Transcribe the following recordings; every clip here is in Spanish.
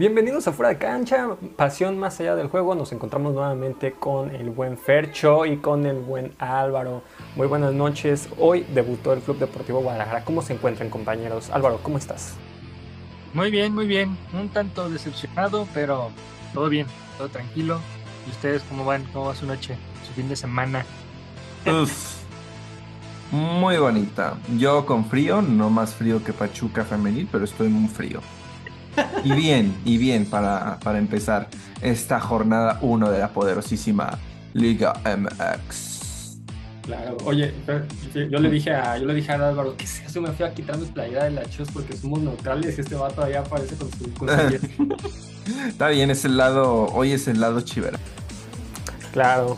Bienvenidos a Fuera de Cancha, pasión más allá del juego. Nos encontramos nuevamente con el buen Fercho y con el buen Álvaro. Muy buenas noches. Hoy debutó el Club Deportivo Guadalajara. ¿Cómo se encuentran compañeros? Álvaro, ¿cómo estás? Muy bien, muy bien. Un tanto decepcionado, pero todo bien, todo tranquilo. ¿Y ustedes cómo van? ¿Cómo va su noche, su fin de semana? Uf, muy bonita. Yo con frío, no más frío que Pachuca femenil, pero estoy muy frío. Y bien, y bien para, para empezar esta jornada 1 de la poderosísima Liga MX. Claro, oye, yo le dije a, yo le dije a Álvaro, ¿qué es eso? Me fui a quitar mi playera de la Chus porque somos neutrales y este vato todavía aparece con su, con Está bien, es el lado, hoy es el lado chivera. Claro.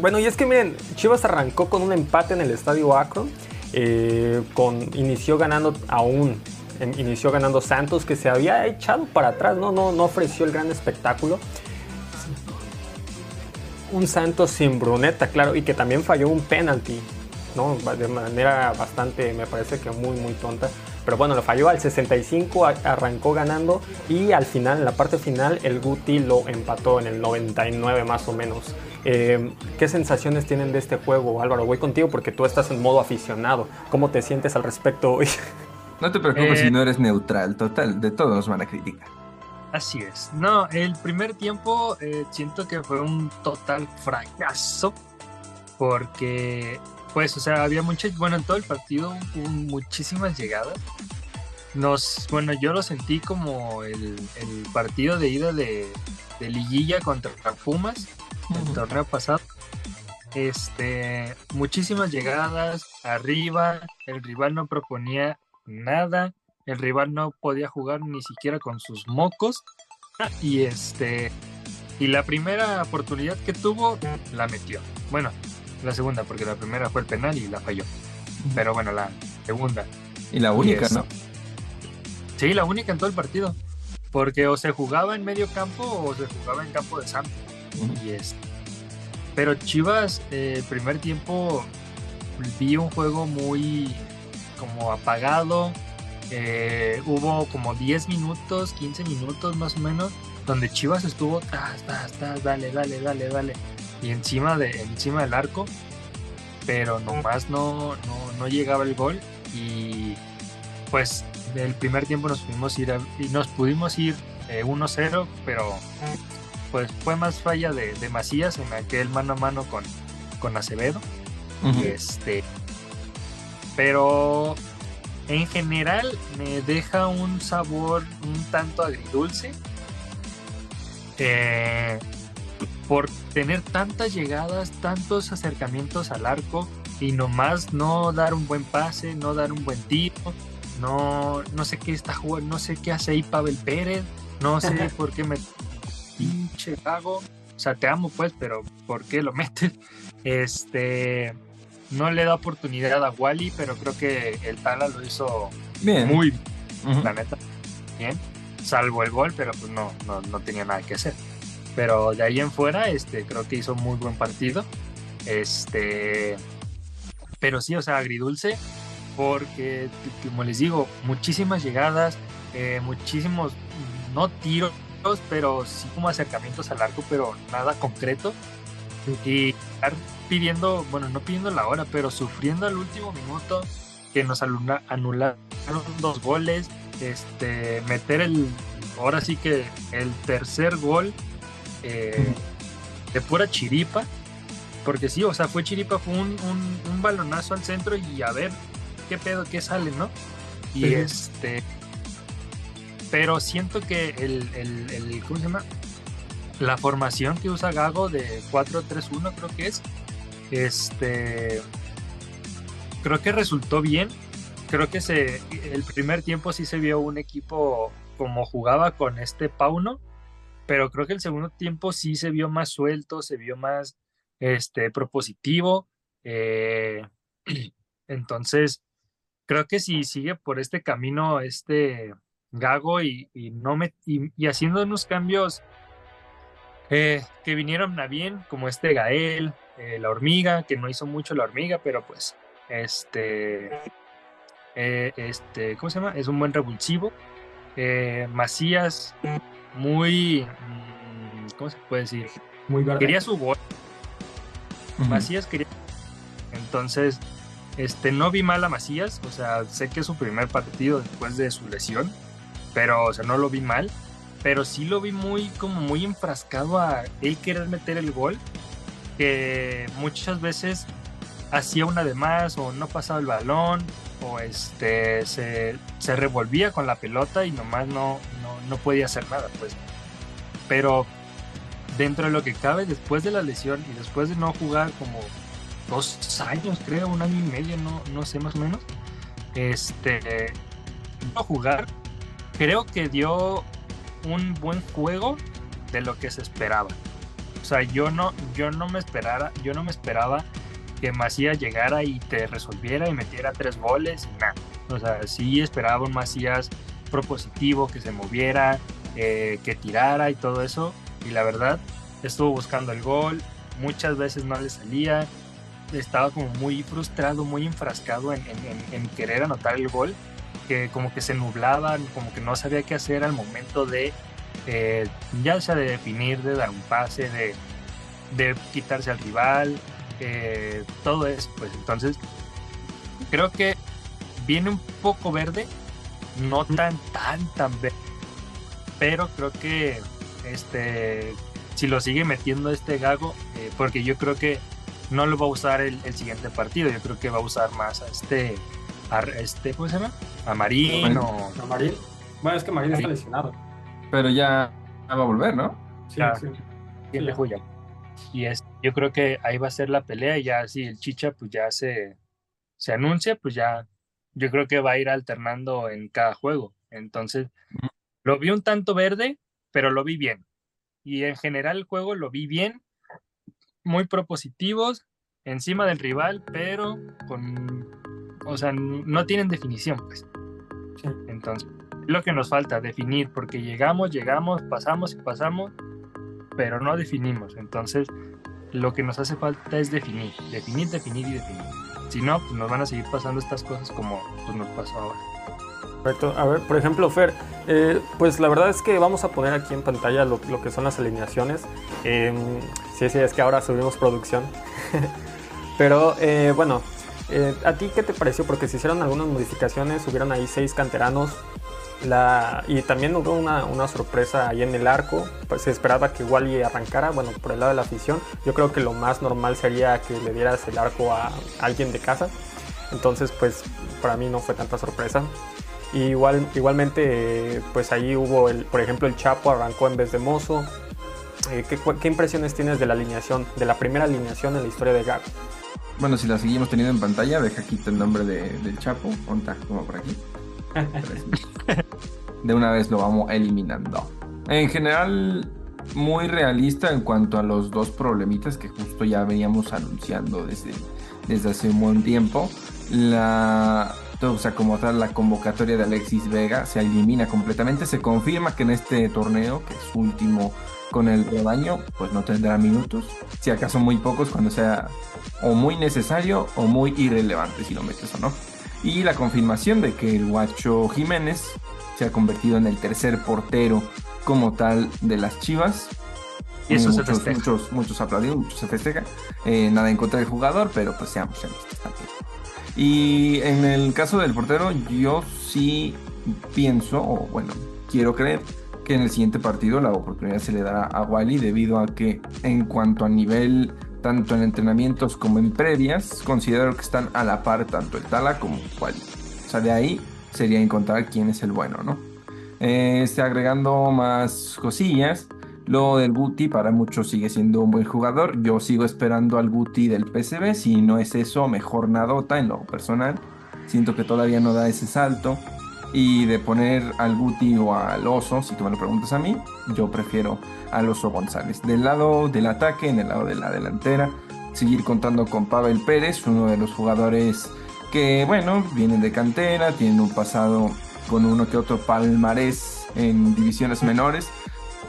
Bueno, y es que miren, Chivas arrancó con un empate en el estadio Akron. Eh, con, inició ganando aún inició ganando Santos, que se había echado para atrás, ¿no? No, no ofreció el gran espectáculo. Un Santos sin Bruneta, claro, y que también falló un penalti, ¿no? De manera bastante, me parece que muy, muy tonta. Pero bueno, lo falló al 65, arrancó ganando y al final, en la parte final, el Guti lo empató en el 99 más o menos. Eh, ¿Qué sensaciones tienen de este juego, Álvaro? Voy contigo porque tú estás en modo aficionado. ¿Cómo te sientes al respecto hoy? No te preocupes si eh, no eres neutral, total, de todos nos van a criticar. Así es. No, el primer tiempo eh, siento que fue un total fracaso porque, pues, o sea, había muchas, bueno, en todo el partido hubo muchísimas llegadas. Nos, bueno, yo lo sentí como el, partido de ida de, liguilla contra Pumas, el torneo pasado. Este, muchísimas llegadas arriba, el rival no proponía nada. El rival no podía jugar ni siquiera con sus mocos. Y este. Y la primera oportunidad que tuvo, la metió. Bueno, la segunda, porque la primera fue el penal y la falló. Pero bueno, la segunda. Y la única, ¿no? Sí, la única en todo el partido. Porque o se jugaba en medio campo o se jugaba en campo de Sam. Y es. Pero Chivas, eh, el primer tiempo, vi un juego muy como apagado. Eh, hubo como 10 minutos, 15 minutos más o menos, donde Chivas estuvo, dale, dale, dale, dale, y encima, de, encima del arco, pero nomás no, no, llegaba el gol y pues del primer tiempo nos pudimos ir y nos pudimos ir 1-0, eh, pero pues fue más falla de, de, Macías en aquel mano a mano con, con Acevedo. y este pero en general me deja un sabor un tanto agridulce. Eh, por tener tantas llegadas, tantos acercamientos al arco y nomás no dar un buen pase, no dar un buen tiro, no, no sé qué está jugando, no sé qué hace ahí Pavel Pérez, no sé por qué me pinche hago, o sea, te amo pues, pero ¿por qué lo metes? Este, no le da oportunidad a Wally, pero creo que el Tala lo hizo bien. muy la neta. Bien. Salvo el gol, pero pues no, no, tenía nada que hacer. Pero de ahí en fuera, este, creo que hizo muy buen partido. Este. Pero sí, o sea, agridulce. Porque, como les digo, muchísimas llegadas, eh, muchísimos, no tiros, pero sí como acercamientos al arco, pero nada concreto. Y pidiendo, bueno, no pidiendo la hora, pero sufriendo al último minuto que nos anularon dos goles, este, meter el, ahora sí que el tercer gol eh, de pura chiripa, porque sí, o sea, fue chiripa, fue un, un, balonazo al centro y a ver qué pedo, qué sale, ¿no? Y este, pero siento que el, el, el, ¿cómo se llama? La formación que usa Gago de 4-3-1 creo que es, este, creo que resultó bien. Creo que se, el primer tiempo sí se vio un equipo como jugaba con este Pauno, pero creo que el segundo tiempo sí se vio más suelto, se vio más este, propositivo. Eh, entonces, creo que si sigue por este camino, este Gago y, no me, y, haciendo unos cambios eh, que vinieron a bien, como este Gael, eh, la hormiga, que no hizo mucho la hormiga, pero pues, este, eh, este, ¿cómo se llama? Es un buen revulsivo. Macías, muy, mm, ¿cómo se puede decir? Muy verde. Quería su gol. Ujú. Macías quería. Entonces, este, no vi mal a Macías, o sea, sé que es su primer partido después de su lesión, pero, o sea, no lo vi mal, pero sí lo vi muy, como muy enfrascado a él querer meter el gol, que muchas veces hacía una de más o no pasaba el balón o este se, se revolvía con la pelota y nomás no, no, no podía hacer nada, pues. Pero dentro de lo que cabe, después de la lesión y después de no jugar como dos años, creo, un año y medio, no, no sé más o menos, este, no jugar, creo que dio un buen juego de lo que se esperaba. O sea, yo no, yo no me esperara, yo no me esperaba que Macías llegara y te resolviera y metiera tres goles y nada. O sea, sí esperaba un Macías propositivo, que se moviera, eh, que tirara y todo eso. Y la verdad, estuvo buscando el gol, muchas veces no le salía, estaba como muy frustrado, muy enfrascado en, querer anotar el gol, que como que se nublaba, como que no sabía qué hacer al momento de, eh, ya sea de definir, de dar un pase, de, de quitarse al rival, eh, todo eso, pues. Entonces creo que viene un poco verde, no tan, tan, tan verde, pero creo que este si lo sigue metiendo este Gago, eh, porque yo creo que no lo va a usar el, el siguiente partido, yo creo que va a usar más a este, a este ¿cómo se llama? A Marín o... No, Marín. Bueno, es que Marín está lesionado. Pero ya va a volver, ¿no? Sí, Ah. sí. de Sí. julio. Y es, yo creo que ahí va a ser la pelea y ya si el Chicha pues ya se, se anuncia, pues ya yo creo que va a ir alternando en cada juego. Entonces, lo vi un tanto verde, pero lo vi bien. Y en general el juego lo vi bien, muy propositivos, encima del rival, pero con, o sea, no tienen definición, pues. Sí. Entonces, es lo que nos falta, definir, porque llegamos, llegamos, pasamos y pasamos, pero no definimos. Entonces, lo que nos hace falta es definir, definir, definir y definir. Si no, pues nos van a seguir pasando estas cosas como pues, nos pasó ahora. Correcto. A ver, por ejemplo, Fer, eh, pues la verdad es que vamos a poner aquí en pantalla lo, lo que son las alineaciones. Eh, sí, sí, es que ahora subimos producción. Pero eh, bueno, eh, ¿a ti qué te pareció? Porque se hicieron algunas modificaciones, hubieron ahí seis canteranos. Y también hubo una, una sorpresa ahí en el arco. Pues se esperaba que Wally arrancara, bueno, por el lado de la afición. Yo creo que lo más normal sería que le dieras el arco a alguien de casa. Entonces, pues para mí no fue tanta sorpresa. Igual, igualmente, pues ahí hubo, el, por ejemplo, el Chapo arrancó en vez de Mozo. Eh, ¿qué, cu- qué impresiones tienes de la alineación, de la primera alineación en la historia de Gago? Bueno, si la seguimos teniendo en pantalla, deja aquí el nombre de- del Chapo. Conta, como por aquí. De una vez lo vamos eliminando. En general, muy realista en cuanto a los dos problemitas que justo ya veníamos anunciando desde, desde hace un buen tiempo. La, o sea, como tal, la convocatoria de Alexis Vega se elimina completamente. Se confirma que en este torneo, que es último con el rebaño, pues no tendrá minutos. Si acaso muy pocos cuando sea o muy necesario o muy irrelevante si lo metes o no. Y la confirmación de que el Guacho Jiménez se ha convertido en el tercer portero como tal de las Chivas. Y eso se muchos, festeja. muchos, muchos aplaudieron, muchos se festeja. Eh, nada en contra del jugador, pero pues seamos realistas también. Y en el caso del portero, yo sí pienso, o bueno, quiero creer que en el siguiente partido la oportunidad se le dará a Wally debido a que en cuanto a nivel tanto en entrenamientos como en previas, considero que están a la par tanto el Tala como Wally. O sea, de ahí sería encontrar quién es el bueno, ¿no? Eh, este, agregando más cosillas, lo del Guti para muchos sigue siendo un buen jugador. Yo sigo esperando al Guti del PSV. Si no es eso, mejor nadota en lo personal. Siento que todavía no da ese salto. Y de poner al Guti o al Oso, si tú me lo preguntas a mí, yo prefiero al Oso González. Del lado del ataque, en el lado de la delantera, seguir contando con Pavel Pérez, uno de los jugadores que, bueno, vienen de cantera, tienen un pasado con uno que otro palmarés en divisiones menores.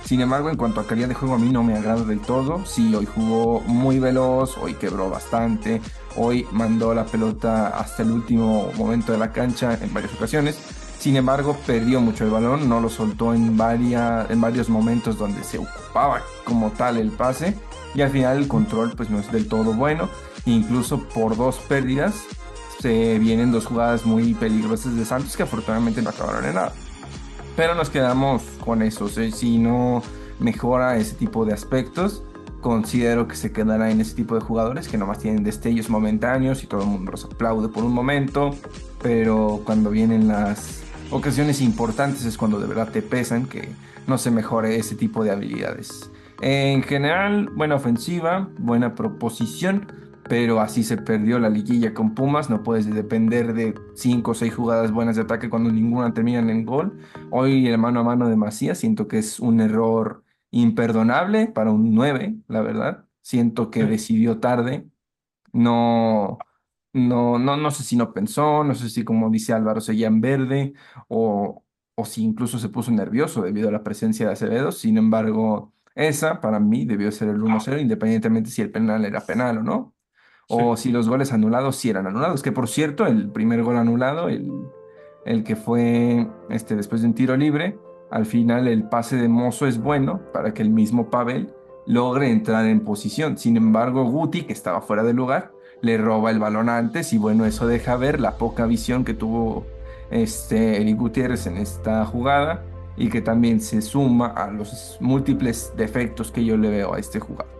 Sin embargo, en cuanto a calidad de juego, a mí no me agrada del todo. Sí, hoy jugó muy veloz, hoy quebró bastante, hoy mandó la pelota hasta el último momento de la cancha en varias ocasiones. Sin embargo, perdió mucho el balón, no lo soltó en, varias, en varios momentos donde se ocupaba como tal el pase y al final el control pues no es del todo bueno. Incluso por dos pérdidas se vienen dos jugadas muy peligrosas de Santos que afortunadamente no acabaron en nada. Pero nos quedamos con eso. Si no mejora ese tipo de aspectos, considero que se quedará en ese tipo de jugadores que nomás tienen destellos momentáneos y todo el mundo los aplaude por un momento, pero cuando vienen las ocasiones importantes es cuando de verdad te pesan que no se mejore ese tipo de habilidades. En general, buena ofensiva, buena proposición, pero así se perdió la liguilla con Pumas. No puedes depender de 5 o 6 jugadas buenas de ataque cuando ninguna termina en gol. Hoy el mano a mano de Macías siento que es un error imperdonable para un 9, la verdad. Siento que decidió tarde. No, no, no, no sé si no pensó, no sé si como dice Álvaro seguía en verde o, o si incluso se puso nervioso debido a la presencia de Acevedo. Sin embargo, esa para mí debió ser el 1-0 independientemente si el penal era penal o no. O si los goles anulados sí eran anulados. Que por cierto, el primer gol anulado, el, el que fue este, después de un tiro libre, al final el pase de Mozo es bueno para que el mismo Pavel logre entrar en posición. Sin embargo, Guti, que estaba fuera de lugar, le roba el balón antes y bueno, eso deja ver la poca visión que tuvo este Eric Gutiérrez en esta jugada y que también se suma a los múltiples defectos que yo le veo a este jugador.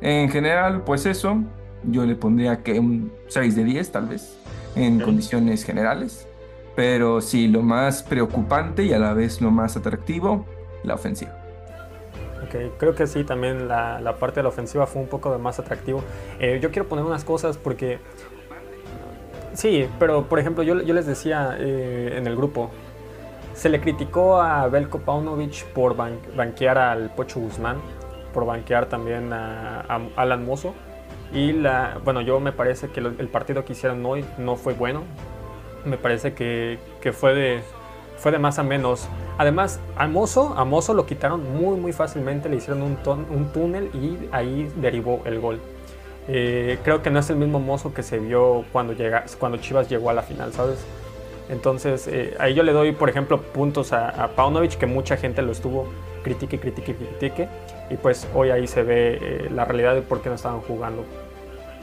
En general, pues eso, yo le pondría que un 6 de 10 tal vez en condiciones generales. Pero sí, lo más preocupante y a la vez lo más atractivo, la ofensiva. Creo que sí, también la, la parte de la ofensiva fue un poco más atractivo. Eh, yo quiero poner unas cosas porque... Sí, pero por ejemplo, yo, yo les decía eh, en el grupo, se le criticó a Belko Paunovic por banquear al Pocho Guzmán, por banquear también a, a Alan Mozo. Y la, bueno, yo me parece que el partido que hicieron hoy no fue bueno me parece que, que fue, de, fue de más a menos. Además, a Mozo, lo quitaron muy muy fácilmente, le hicieron un, un túnel y ahí derivó el gol. Eh, creo que no es el mismo Mozo que se vio cuando, llega, cuando Chivas llegó a la final, ¿sabes? Entonces, eh, ahí yo le doy, por ejemplo, puntos a, a, Paunovic, que mucha gente lo estuvo critique, critique, critique. Y pues hoy ahí se ve eh, la realidad de por qué no estaban jugando.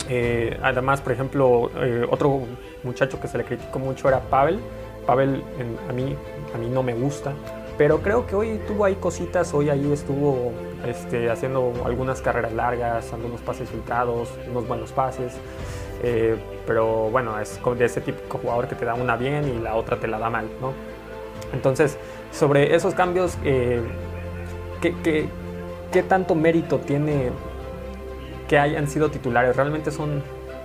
Eh, además, por ejemplo, otro muchacho que se le criticó mucho era Pavel. Pavel a, mí, a mí no me gusta, pero creo que hoy tuvo ahí cositas, hoy ahí estuvo este, haciendo algunas carreras largas, algunos pases filtrados, unos buenos pases. Eh, pero bueno, es de ese típico jugador que te da una bien y la otra te la da mal, ¿no? Entonces, sobre esos cambios, ¿qué, qué, qué tanto mérito tiene que hayan sido titulares? ¿Realmente son,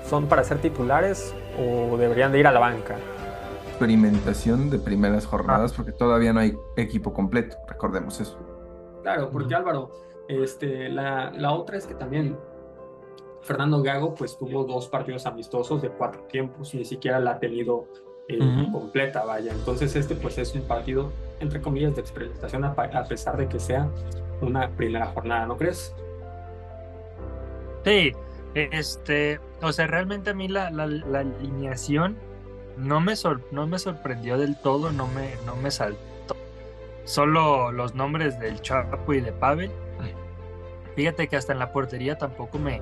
son para ser titulares o deberían de ir a la banca? Experimentación de primeras jornadas porque todavía no hay equipo completo, recordemos eso. Claro, porque Álvaro, este, la, la otra es que también Fernando Gago pues tuvo dos partidos amistosos de cuatro tiempos, ni siquiera la ha tenido eh, completa, vaya. Entonces este pues es un partido, entre comillas, de experimentación a, pesar de que sea una primera jornada, ¿no crees? Sí, este, o sea, realmente a mí la, la, alineación no me, no me sorprendió del todo, no me, no me saltó. Solo los nombres del Chapo y de Pavel. Fíjate que hasta en la portería tampoco me,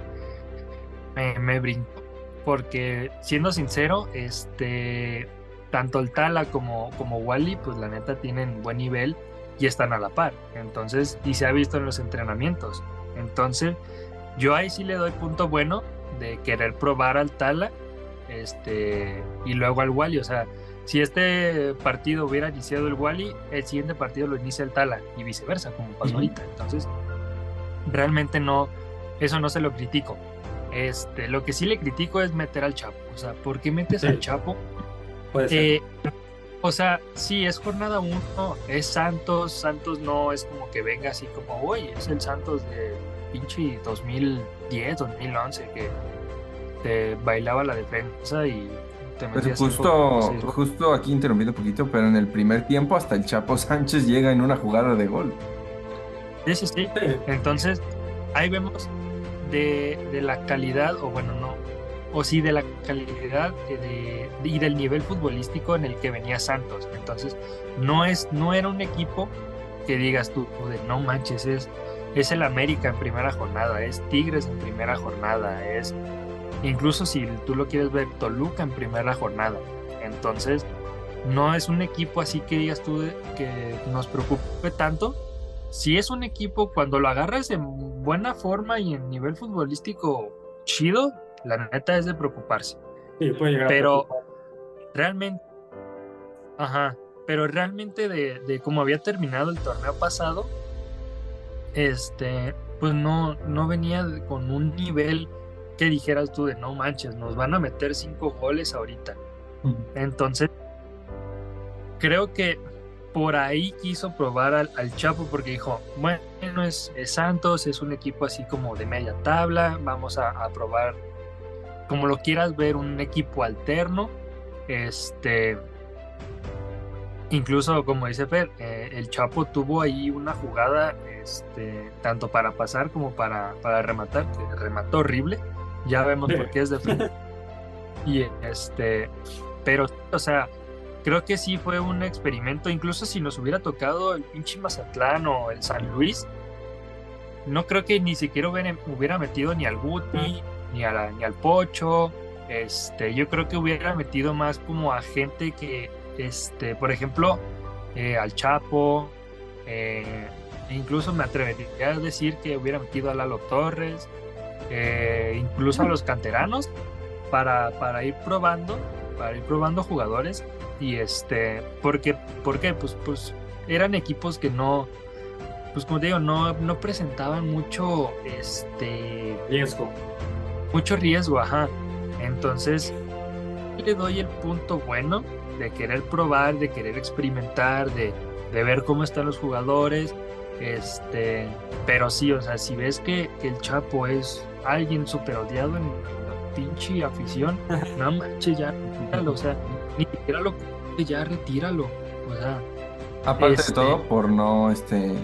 me, me brincó. Porque, siendo sincero, este, tanto el Tala como, como Wally, pues la neta tienen buen nivel y están a la par. Entonces, y se ha visto en los entrenamientos. Entonces, yo ahí sí le doy punto bueno de querer probar al Tala este, y luego al Wally. O sea, si este partido hubiera iniciado el Wally, el siguiente partido lo inicia el Tala y viceversa, como pasó ahorita. Entonces, realmente no, eso no se lo critico. Este, lo que sí le critico es meter al Chapo. O sea, ¿por qué metes al Chapo? Eh, o sea, sí, es jornada uno, es Santos. Santos no es como que venga así como, oye, es el Santos de pinche 2010, 2011, que te bailaba la defensa y te metías justo, justo aquí interrumpiendo un poquito, pero en el primer tiempo hasta el Chapo Sánchez llega en una jugada de gol. Sí, sí, sí. Entonces, ahí vemos de, de la calidad, o bueno, no, o sí de la calidad de, y del nivel futbolístico en el que venía Santos. Entonces, no, es, no era un equipo que digas tú, de no manches, es, es el América en primera jornada, es Tigres en primera jornada, es incluso si tú lo quieres ver, Toluca en primera jornada. Entonces, no es un equipo así que digas tú que nos preocupe tanto. Si es un equipo, cuando lo agarras en buena forma y en nivel futbolístico chido, la neta es de preocuparse. Sí, puede llegar pero realmente, ajá, pero realmente de, de cómo había terminado el torneo pasado, este, pues no, no venía con un nivel que dijeras tú de no manches, nos van a meter cinco goles ahorita. Entonces, creo que por ahí quiso probar al, Chapo porque dijo, bueno, es, es, Santos, es un equipo así como de media tabla, vamos a, a probar como lo quieras ver, un equipo alterno. Este, incluso como dice Fer, eh, el Chapo tuvo ahí una jugada, este, tanto para pasar como para, para rematar, que remató horrible. Ya vemos por qué es de Y este, pero, o sea, creo que sí fue un experimento. Incluso si nos hubiera tocado el pinche Mazatlán o el San Luis, no creo que ni siquiera hubiera, metido ni al Guti, ni, ni al Pocho. Este, yo creo que hubiera metido más como a gente que, este, por ejemplo, eh, al Chapo. Eh, incluso me atrevería a decir que hubiera metido a Lalo Torres, eh, incluso a los canteranos, para, para ir probando, para ir probando jugadores. Y este, porque, porque pues, pues eran equipos que no, pues como te digo, no, no presentaban mucho este riesgo mucho riesgo, ajá. Entonces, le doy el punto bueno de querer probar, de querer experimentar, de, ver cómo están los jugadores. Este, pero sí, o sea, si ves que, el Chapo es alguien súper odiado en la pinche afición, no manches, ya retíralo, o sea, ni siquiera lo ya retíralo. O sea. Aparte de este todo, por no este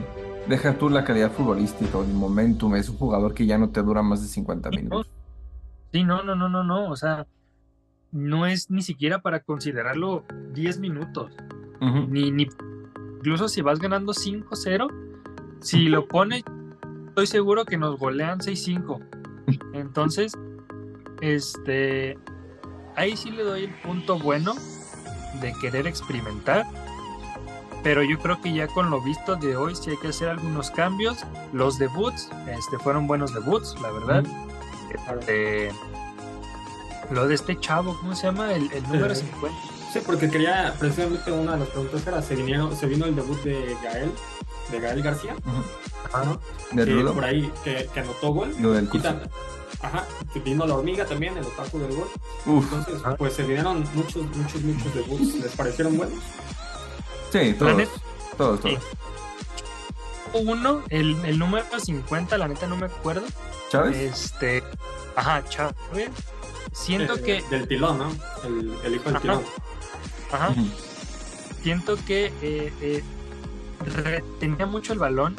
deja tú la calidad futbolística, el momentum, es un jugador que ya no te dura más de 50 minutos. Sí, no, no, no, no, no. O sea, no es ni siquiera para considerarlo 10 minutos. ni, ni, incluso si vas ganando 5-0, si lo pones, estoy seguro que nos golean 6-5. Entonces, este, ahí sí le doy el punto bueno de querer experimentar. Pero yo creo que ya con lo visto de hoy sí hay que hacer algunos cambios. Los debuts, este, fueron buenos debuts, la verdad. Este, lo de este chavo, ¿cómo se llama? El, número 50. Sí, porque quería, precisamente una de las preguntas era, se, vinieron, se vino el debut de Gael, de Gael García, de por ahí, que, anotó gol. ajá, que vino la hormiga también, el otaku del gol. Entonces, pues se vinieron muchos, muchos, muchos debuts. ¿Les parecieron buenos? Sí, todos. Todos, todos. Uno, el, el número 50, la neta no me acuerdo. ¿Chávez? Este, ajá, Chávez. Siento eh, que. Del tilón, ¿no? El, el hijo del tilón. Ajá. Siento que eh, eh, retenía mucho el balón,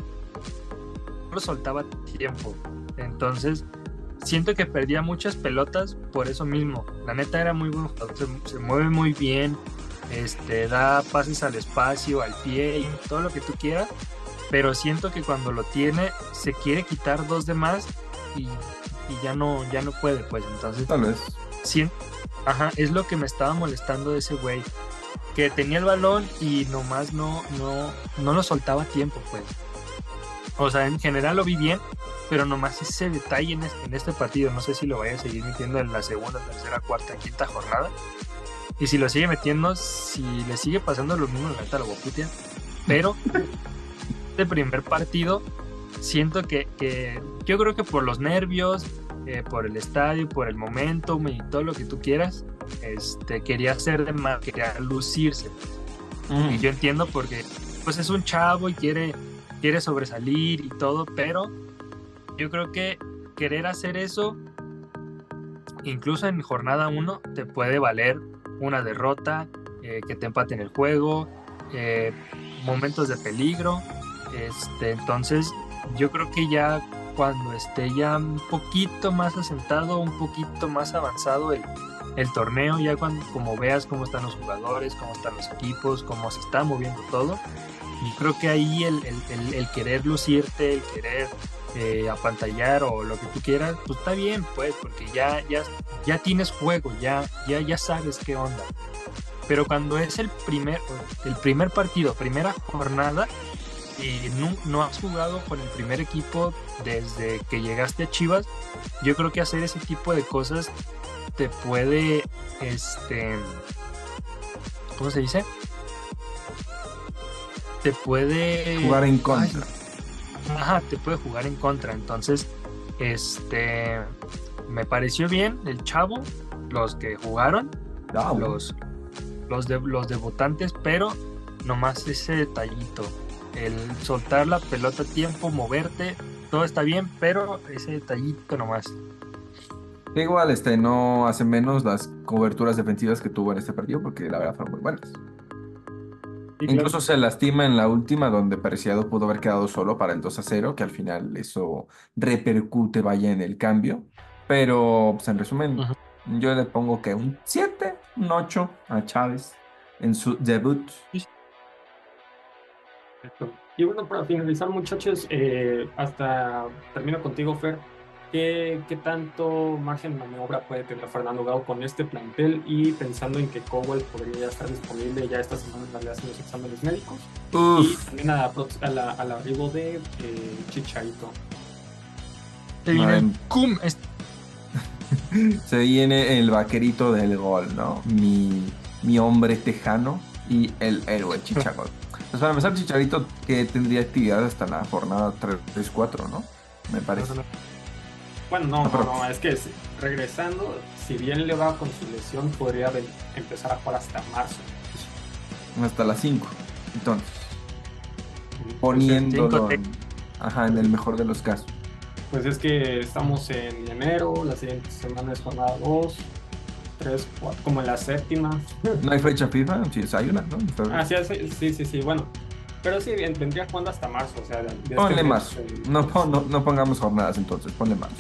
no lo soltaba tiempo. Entonces, siento que perdía muchas pelotas por eso mismo. La neta era muy bueno, se, se, mueve muy bien, este, da pases al espacio, al pie, y todo lo que tú quieras. Pero siento que cuando lo tiene, se quiere quitar dos de más y, ya no ya no puede, pues entonces. Tal vez. ajá, es lo que me estaba molestando de ese güey. Que tenía el balón y nomás no, no, no lo soltaba a tiempo, pues. O sea, en general lo vi bien, pero nomás ese detalle en este, en este partido, no sé si lo vaya a seguir metiendo en la segunda, tercera, cuarta, quinta jornada. Y si lo sigue metiendo, si le sigue pasando lo mismo, la neta lo voy a Pero este primer partido siento que, yo creo que por los nervios, eh, por el estadio, por el momento y todo lo que tú quieras, este, quería hacer de más, quería lucirse. Y yo entiendo porque pues es un chavo y quiere, quiere sobresalir y todo, pero yo creo que querer hacer eso, incluso en jornada 1, te puede valer una derrota, eh, que te empaten el juego, eh, momentos de peligro. Este, entonces, yo creo que ya cuando esté ya un poquito más asentado, un poquito más avanzado el, el torneo, ya cuando como veas cómo están los jugadores, cómo están los equipos, cómo se está moviendo todo. Y creo que ahí el, el, el, querer lucirte, el querer eh, apantallar o lo que tú quieras, pues está bien, pues, porque ya, ya, ya tienes juego, ya, ya, ya sabes qué onda. Pero cuando es el primer, el primer partido, primera jornada, y no, no, has jugado con el primer equipo desde que llegaste a Chivas, yo creo que hacer ese tipo de cosas te puede, este, ¿cómo se dice? Te puede jugar en contra. ajá, te puede jugar en contra. Entonces, este, me pareció bien el chavo, los que jugaron, ah, los, los, de, los debutantes, pero nomás ese detallito el soltar la pelota a tiempo, moverte, todo está bien, pero ese detallito nomás. Igual, este, no hace menos las coberturas defensivas que tuvo en este partido, porque la verdad fueron muy buenas. Incluso se lastima en la última, donde Preciado pudo haber quedado solo para el 2 a 0, que al final eso repercute, vaya, en el cambio. Pero, pues, en resumen, yo le pongo que un 7, un 8 a Chávez en su debut. Y bueno, para finalizar, muchachos, eh, hasta termino contigo, Fer. ¿Qué, ¿Qué, tanto margen de maniobra puede tener Fernando Gao con este plantel y pensando en que Cowell podría estar disponible ya esta semana en realidad en los exámenes médicos? Y también al arribo de eh, Chicharito. Se viene, Se viene el vaquerito del gol, ¿no? Mi, mi hombre tejano y el héroe Chicharito. Pues para empezar, Chicharito que tendría actividad hasta la jornada 3-4, ¿no? Me parece. Bueno, no, no, no, es que regresando, si bien le va con su lesión, podría empezar a jugar hasta marzo. Hasta las 5. Entonces, poniéndolo en, ajá, en el mejor de los casos. Pues es que estamos en enero, la siguiente semana es jornada 2, 3, 4, como en la séptima. ¿No hay fecha FIFA? Sí, hay una, ¿no? Ah, sí, sí, sí, sí, bueno. Pero sí, vendría jugando hasta marzo, o sea... Ponle este marzo. No, no, no, pongamos jornadas entonces, ponle marzo.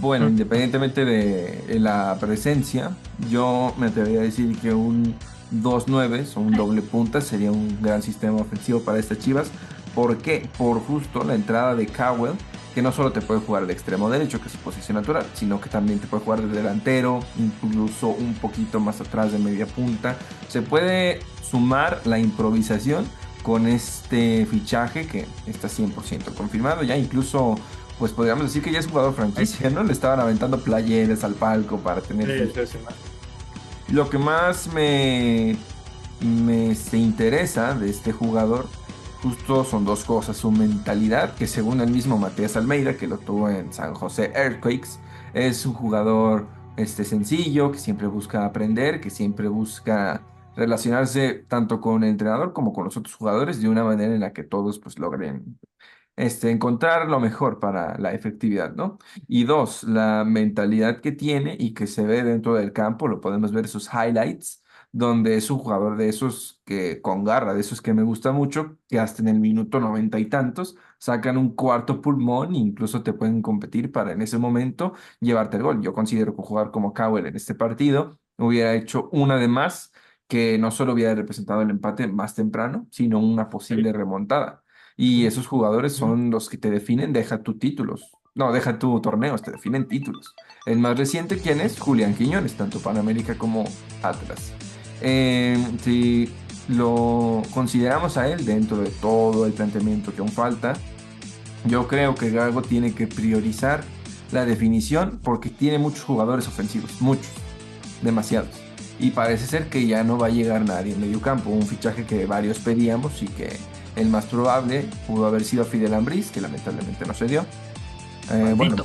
Bueno, independientemente de la presencia, yo me atrevería a decir que un 2-9 o un doble punta sería un gran sistema ofensivo para estas Chivas. ¿Por qué? Por justo la entrada de Cowell que no solo te puede jugar de extremo derecho, que es su posición natural, sino que también te puede jugar de delantero, incluso un poquito más atrás de media punta. Se puede sumar la improvisación con este fichaje que está 100% confirmado. Ya incluso, pues podríamos decir que ya es jugador franquicia, ¿no? Le estaban aventando playeres al palco para tener... Lo que más me, me se interesa de este jugador justo son dos cosas. Su mentalidad, que según el mismo Matías Almeida, que lo tuvo en San José Earthquakes, es un jugador este, sencillo, que siempre busca aprender, que siempre busca relacionarse tanto con el entrenador como con los otros jugadores de una manera en la que todos pues logren este, encontrar lo mejor para la efectividad, ¿no? Y dos, la mentalidad que tiene y que se ve dentro del campo, lo podemos ver sus highlights, donde es un jugador de esos que con garra, de esos que me gusta mucho, que hasta en el minuto noventa y tantos sacan un cuarto pulmón e incluso te pueden competir para en ese momento llevarte el gol. Yo considero que jugar como Cowell en este partido hubiera hecho una de más que no solo hubiera representado el empate más temprano, sino una posible remontada. Y esos jugadores son los que te definen, deja tus títulos. No, deja tu torneos, te definen títulos. El más reciente, ¿quién es? Julián Quiñones, tanto Panamérica como Atlas. Eh, si lo consideramos a él dentro de todo el planteamiento que aún falta, yo creo que Gago tiene que priorizar la definición porque tiene muchos jugadores ofensivos, muchos, demasiados. Y parece ser que ya no va a llegar nadie en medio campo, un fichaje que varios pedíamos y que el más probable pudo haber sido Fidel Ambris, que lamentablemente no se dio. Eh, bueno,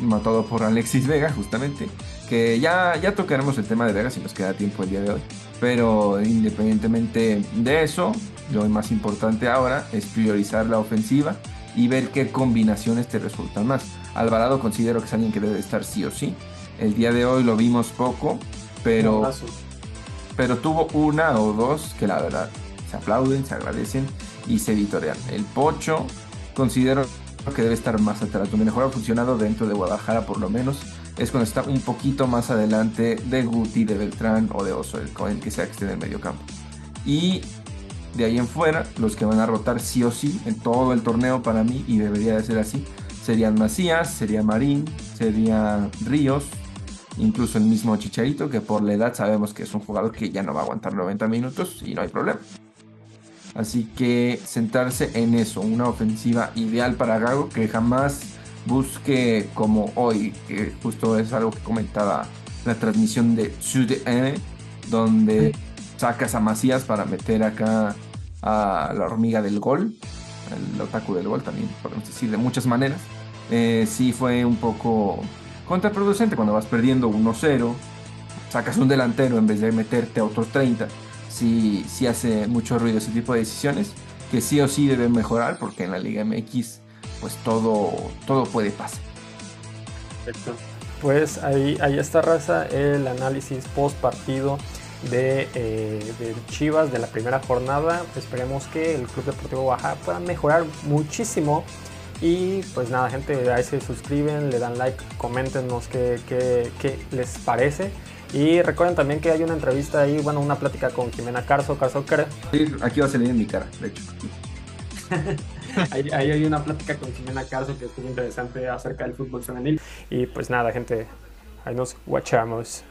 matado por Alexis Vega, justamente que ya, ya tocaremos el tema de Vega si nos queda tiempo el día de hoy. Pero independientemente de eso, lo más importante ahora es priorizar la ofensiva y ver qué combinaciones te resultan más. Alvarado considero que es alguien que debe estar sí o sí. El día de hoy lo vimos poco, pero, pero tuvo una o dos que la verdad se aplauden, se agradecen y se editorean. El Pocho considero que debe estar más atrás. Donde mejor ha funcionado dentro de Guadalajara, por lo menos, es cuando está un poquito más adelante de Guti, de Beltrán o de Oso, el, que sea que esté en el medio campo. Y de ahí en fuera, los que van a rotar sí o sí en todo el torneo para mí, y debería de ser así, serían Macías, sería Marín, sería Ríos, incluso el mismo Chicharito, que por la edad sabemos que es un jugador que ya no va a aguantar 90 minutos y no hay problema. Así que centrarse en eso, una ofensiva ideal para Gago que jamás busque como hoy, que justo es algo que comentaba la transmisión de Sud-N, donde sacas a Macías para meter acá a la hormiga del gol, el otaku del gol también, podemos decir de muchas maneras. Eh, sí fue un poco contraproducente cuando vas perdiendo 1-0, sacas un delantero en vez de meterte a otros 30 sí, sí hace mucho ruido ese tipo de decisiones que sí o sí deben mejorar porque en la Liga MX pues todo, todo puede pasar. Perfecto. Pues ahí, ahí está raza el análisis post partido de, eh, de, Chivas de la primera jornada. Esperemos que el Club Deportivo Baja pueda mejorar muchísimo. Y pues nada, gente, ahí se suscriben, le dan like, coméntenos qué, qué, qué les parece. Y recuerden también que hay una entrevista ahí, bueno, una plática con Jimena Carso, Carso Sí, aquí va a salir en mi cara, de hecho. ahí, hay una plática con Jimena Carso que estuvo interesante acerca del fútbol femenil. Y pues nada, gente, ahí nos guachamos.